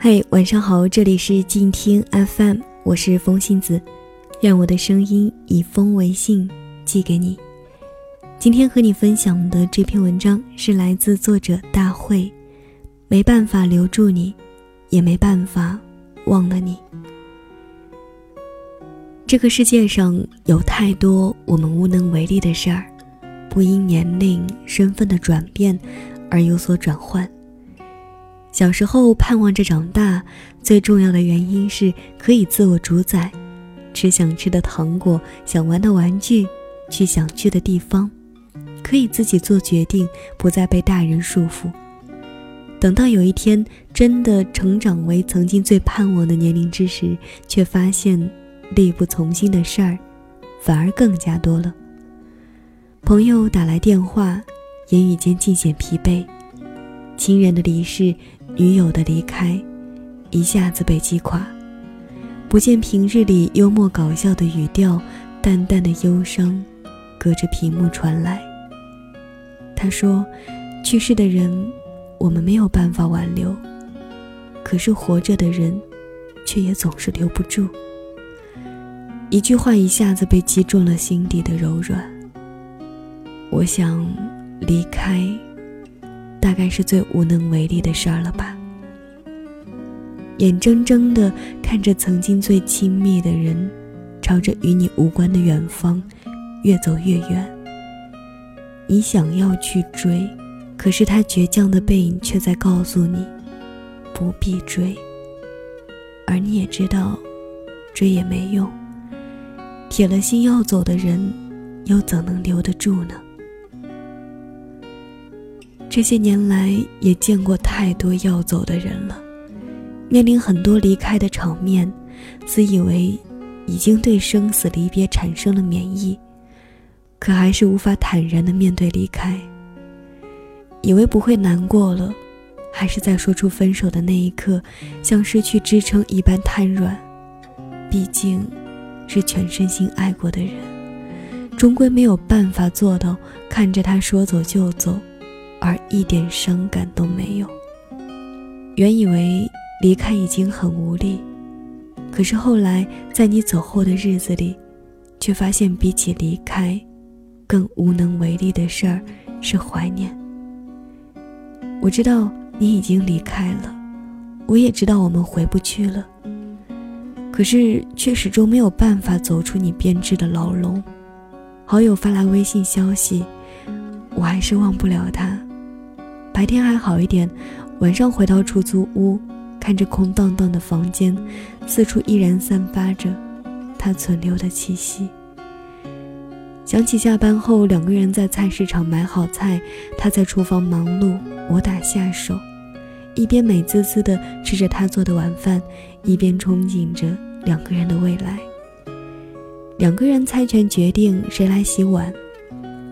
嘿，晚上好，这里是静听 FM，我是风信子，愿我的声音以风为信，寄给你。今天和你分享的这篇文章是来自作者大会，没办法留住你，也没办法忘了你。这个世界上有太多我们无能为力的事儿，不因年龄、身份的转变而有所转换。小时候盼望着长大，最重要的原因是可以自我主宰，吃想吃的糖果，想玩的玩具，去想去的地方，可以自己做决定，不再被大人束缚。等到有一天真的成长为曾经最盼望的年龄之时，却发现力不从心的事儿，反而更加多了。朋友打来电话，言语间尽显疲惫，亲人的离世。女友的离开，一下子被击垮。不见平日里幽默搞笑的语调，淡淡的忧伤，隔着屏幕传来。他说：“去世的人，我们没有办法挽留，可是活着的人，却也总是留不住。”一句话一下子被击中了心底的柔软。我想，离开。大概是最无能为力的事儿了吧。眼睁睁地看着曾经最亲密的人，朝着与你无关的远方越走越远。你想要去追，可是他倔强的背影却在告诉你，不必追。而你也知道，追也没用。铁了心要走的人，又怎能留得住呢？这些年来也见过太多要走的人了，面临很多离开的场面，自以为已经对生死离别产生了免疫，可还是无法坦然的面对离开。以为不会难过了，还是在说出分手的那一刻，像失去支撑一般瘫软。毕竟，是全身心爱过的人，终归没有办法做到看着他说走就走。而一点伤感都没有。原以为离开已经很无力，可是后来在你走后的日子里，却发现比起离开，更无能为力的事儿是怀念。我知道你已经离开了，我也知道我们回不去了，可是却始终没有办法走出你编织的牢笼。好友发来微信消息，我还是忘不了他。白天还好一点，晚上回到出租屋，看着空荡荡的房间，四处依然散发着他存留的气息。想起下班后两个人在菜市场买好菜，他在厨房忙碌，我打下手，一边美滋滋地吃着他做的晚饭，一边憧憬着两个人的未来。两个人猜拳决定谁来洗碗。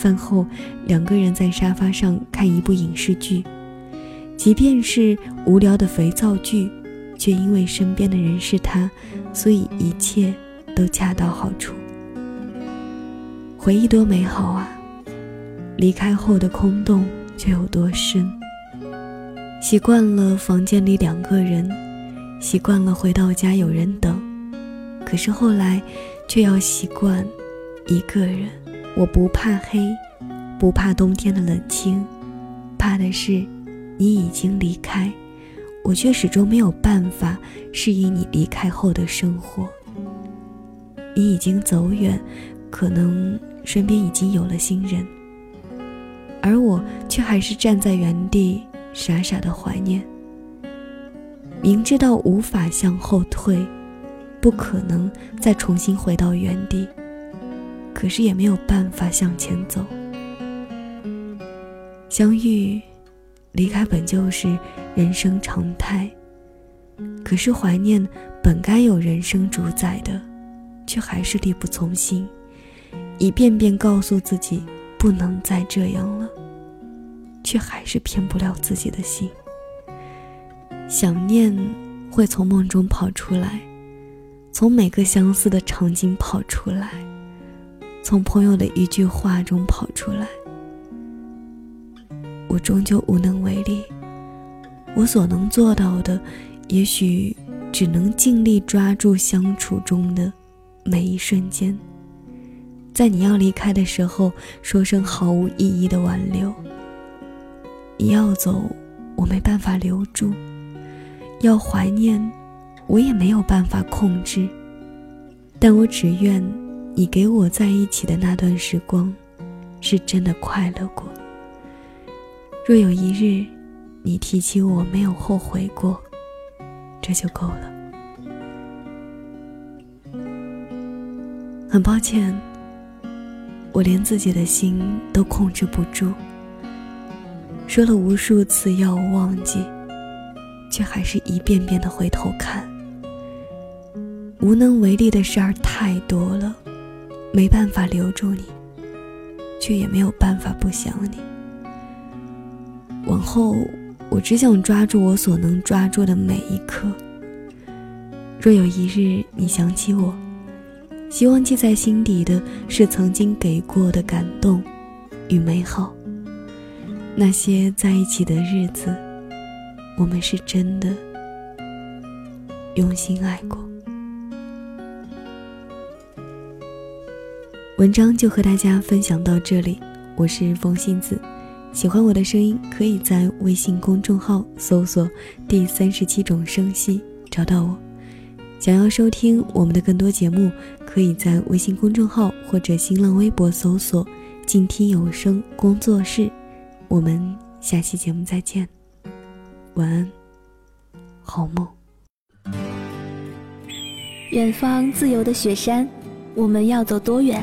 饭后，两个人在沙发上看一部影视剧，即便是无聊的肥皂剧，却因为身边的人是他，所以一切都恰到好处。回忆多美好啊！离开后的空洞却有多深？习惯了房间里两个人，习惯了回到家有人等，可是后来，却要习惯一个人。我不怕黑，不怕冬天的冷清，怕的是你已经离开，我却始终没有办法适应你离开后的生活。你已经走远，可能身边已经有了新人，而我却还是站在原地，傻傻的怀念。明知道无法向后退，不可能再重新回到原地。可是也没有办法向前走。相遇、离开本就是人生常态。可是怀念本该有人生主宰的，却还是力不从心，一遍遍告诉自己不能再这样了，却还是骗不了自己的心。想念会从梦中跑出来，从每个相似的场景跑出来。从朋友的一句话中跑出来，我终究无能为力。我所能做到的，也许只能尽力抓住相处中的每一瞬间，在你要离开的时候，说声毫无意义的挽留。你要走，我没办法留住；要怀念，我也没有办法控制。但我只愿你给我在一起的那段时光，是真的快乐过。若有一日，你提起我没有后悔过，这就够了。很抱歉，我连自己的心都控制不住。说了无数次要我忘记，却还是一遍遍的回头看。无能为力的事儿太多了，没办法留住你，却也没有办法不想你。往后，我只想抓住我所能抓住的每一刻。若有一日你想起我，希望记在心底的是曾经给过的感动与美好。那些在一起的日子，我们是真的用心爱过。文章就和大家分享到这里，我是风信子，喜欢我的声音，可以在微信公众号搜索“第三十七种声息”找到我。想要收听我们的更多节目，可以在微信公众号或者新浪微博搜索“静听有声工作室”。我们下期节目再见，晚安，好梦。远方自由的雪山，我们要走多远？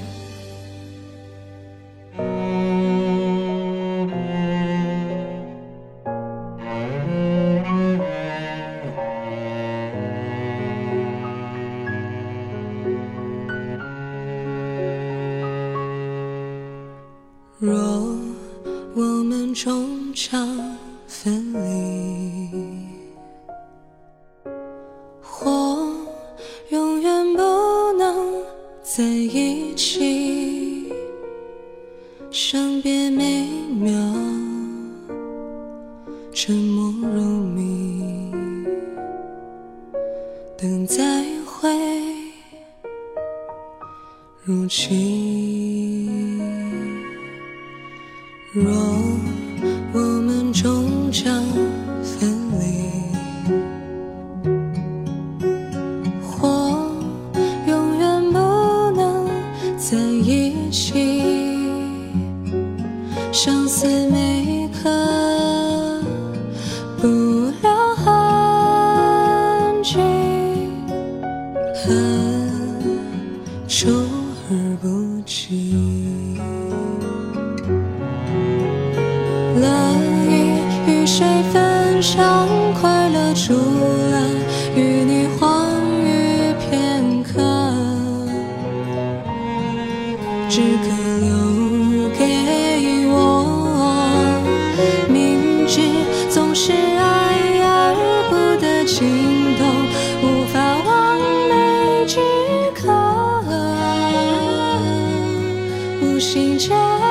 若我们终将分离，或永远不能在一起，伤别每秒，沉默如谜，等再会如期。若我们终将分离，或永远不能在一起，相思每一刻快乐，除了与你欢愉片刻，只可留给我。明知总是爱而不得情动，无法完美即可，无心间。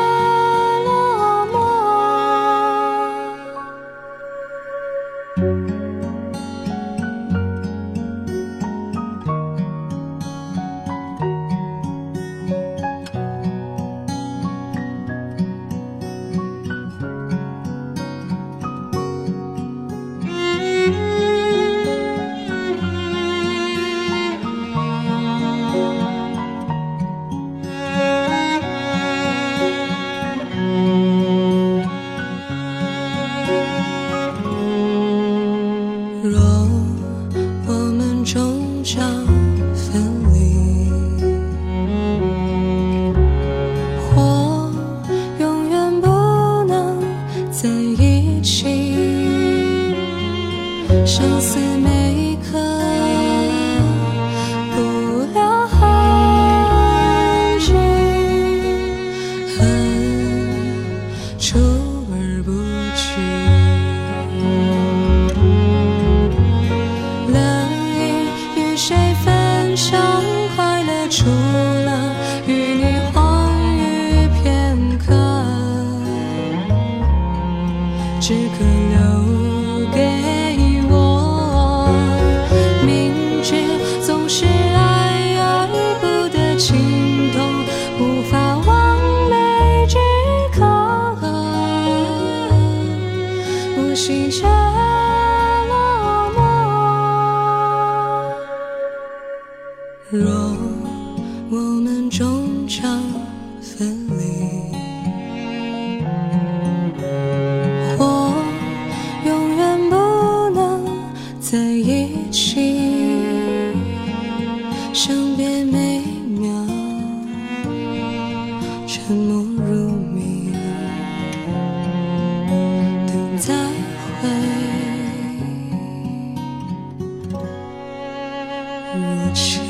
母亲